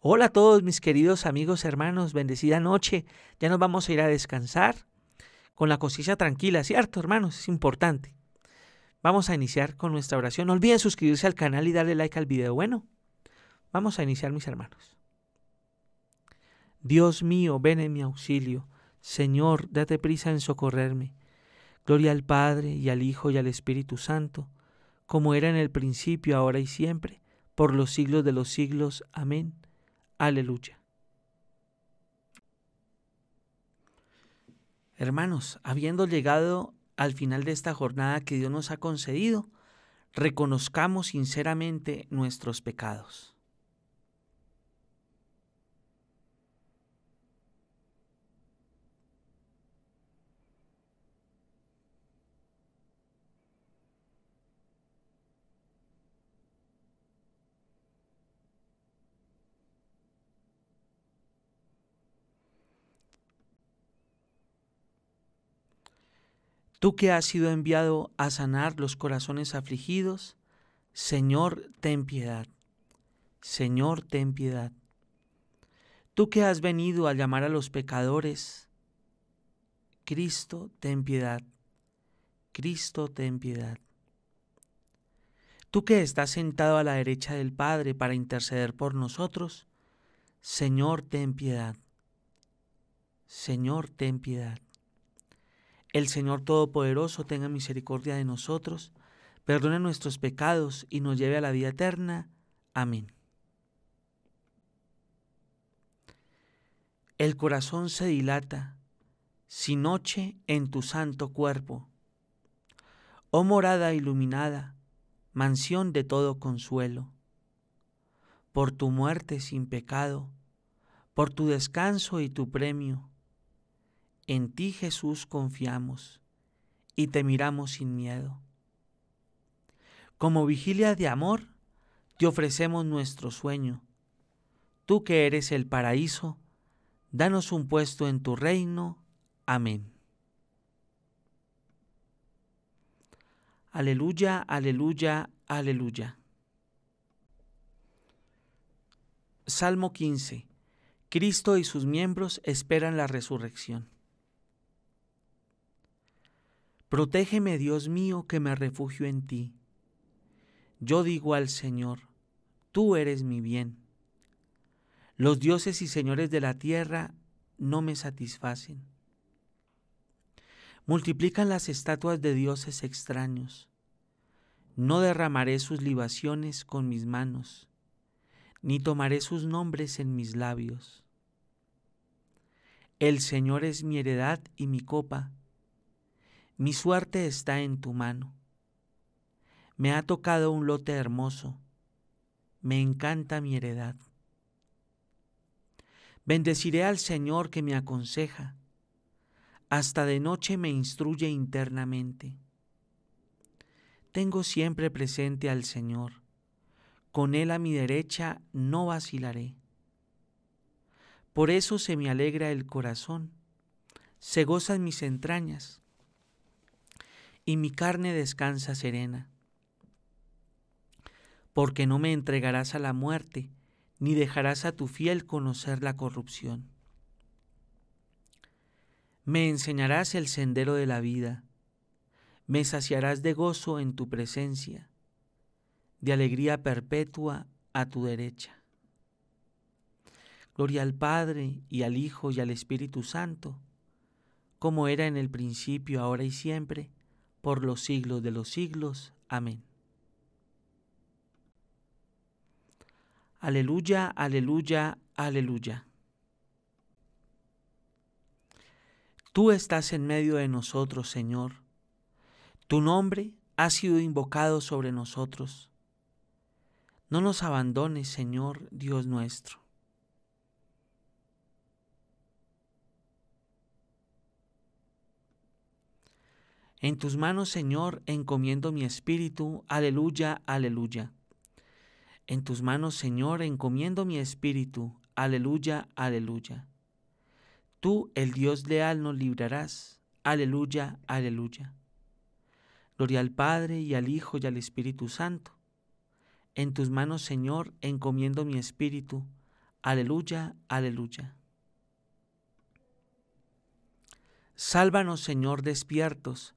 Hola a todos mis queridos amigos, hermanos, bendecida noche. Ya nos vamos a ir a descansar con la cosilla tranquila, ¿cierto, hermanos? Es importante. Vamos a iniciar con nuestra oración. No olviden suscribirse al canal y darle like al video. Bueno, vamos a iniciar, mis hermanos. Dios mío, ven en mi auxilio. Señor, date prisa en socorrerme. Gloria al Padre y al Hijo y al Espíritu Santo, como era en el principio, ahora y siempre, por los siglos de los siglos. Amén. Aleluya. Hermanos, habiendo llegado al final de esta jornada que Dios nos ha concedido, reconozcamos sinceramente nuestros pecados. Tú que has sido enviado a sanar los corazones afligidos, Señor, ten piedad. Señor, ten piedad. Tú que has venido a llamar a los pecadores, Cristo, ten piedad. Cristo, ten piedad. Tú que estás sentado a la derecha del Padre para interceder por nosotros, Señor, ten piedad. Señor, ten piedad. El Señor Todopoderoso tenga misericordia de nosotros, perdone nuestros pecados y nos lleve a la vida eterna. Amén. El corazón se dilata, si noche en tu santo cuerpo. Oh morada iluminada, mansión de todo consuelo. Por tu muerte sin pecado, por tu descanso y tu premio, en ti Jesús confiamos y te miramos sin miedo. Como vigilia de amor, te ofrecemos nuestro sueño. Tú que eres el paraíso, danos un puesto en tu reino. Amén. Aleluya, aleluya, aleluya. Salmo 15. Cristo y sus miembros esperan la resurrección. Protégeme, Dios mío, que me refugio en ti. Yo digo al Señor, tú eres mi bien. Los dioses y señores de la tierra no me satisfacen. Multiplican las estatuas de dioses extraños. No derramaré sus libaciones con mis manos, ni tomaré sus nombres en mis labios. El Señor es mi heredad y mi copa mi suerte está en tu mano. Me ha tocado un lote hermoso. Me encanta mi heredad. Bendeciré al Señor que me aconseja. Hasta de noche me instruye internamente. Tengo siempre presente al Señor. Con Él a mi derecha no vacilaré. Por eso se me alegra el corazón, se gozan mis entrañas y mi carne descansa serena. Porque no me entregarás a la muerte, ni dejarás a tu fiel conocer la corrupción. Me enseñarás el sendero de la vida, me saciarás de gozo en tu presencia, de alegría perpetua a tu derecha. Gloria al Padre y al Hijo y al Espíritu Santo, como era en el principio, ahora y siempre, por los siglos de los siglos. Amén. Aleluya, aleluya, aleluya. Tú estás en medio de nosotros, Señor. Tu nombre ha sido invocado sobre nosotros. No nos abandones, Señor Dios nuestro. En tus manos, Señor, encomiendo mi espíritu. Aleluya, aleluya. En tus manos, Señor, encomiendo mi espíritu. Aleluya, aleluya. Tú, el Dios leal, nos librarás. Aleluya, aleluya. Gloria al Padre y al Hijo y al Espíritu Santo. En tus manos, Señor, encomiendo mi espíritu. Aleluya, aleluya. Sálvanos, Señor, despiertos,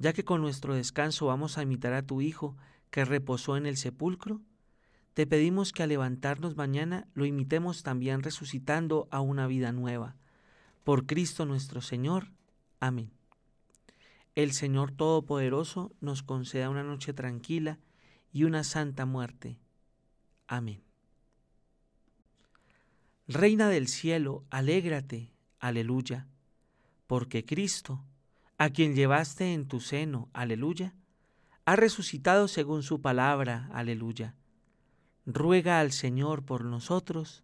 ya que con nuestro descanso vamos a imitar a tu Hijo que reposó en el sepulcro, te pedimos que al levantarnos mañana lo imitemos también resucitando a una vida nueva. Por Cristo nuestro Señor. Amén. El Señor Todopoderoso nos conceda una noche tranquila y una santa muerte. Amén. Reina del cielo, alégrate, aleluya, porque Cristo, a quien llevaste en tu seno, aleluya, ha resucitado según su palabra, aleluya. Ruega al Señor por nosotros,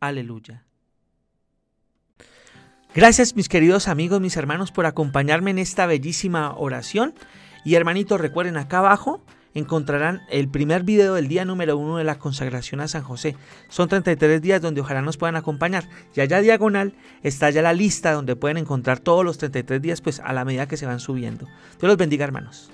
aleluya. Gracias mis queridos amigos, mis hermanos, por acompañarme en esta bellísima oración. Y hermanitos, recuerden acá abajo encontrarán el primer video del día número uno de la consagración a San José. Son 33 días donde ojalá nos puedan acompañar. Y allá diagonal está ya la lista donde pueden encontrar todos los 33 días pues a la medida que se van subiendo. Dios los bendiga hermanos.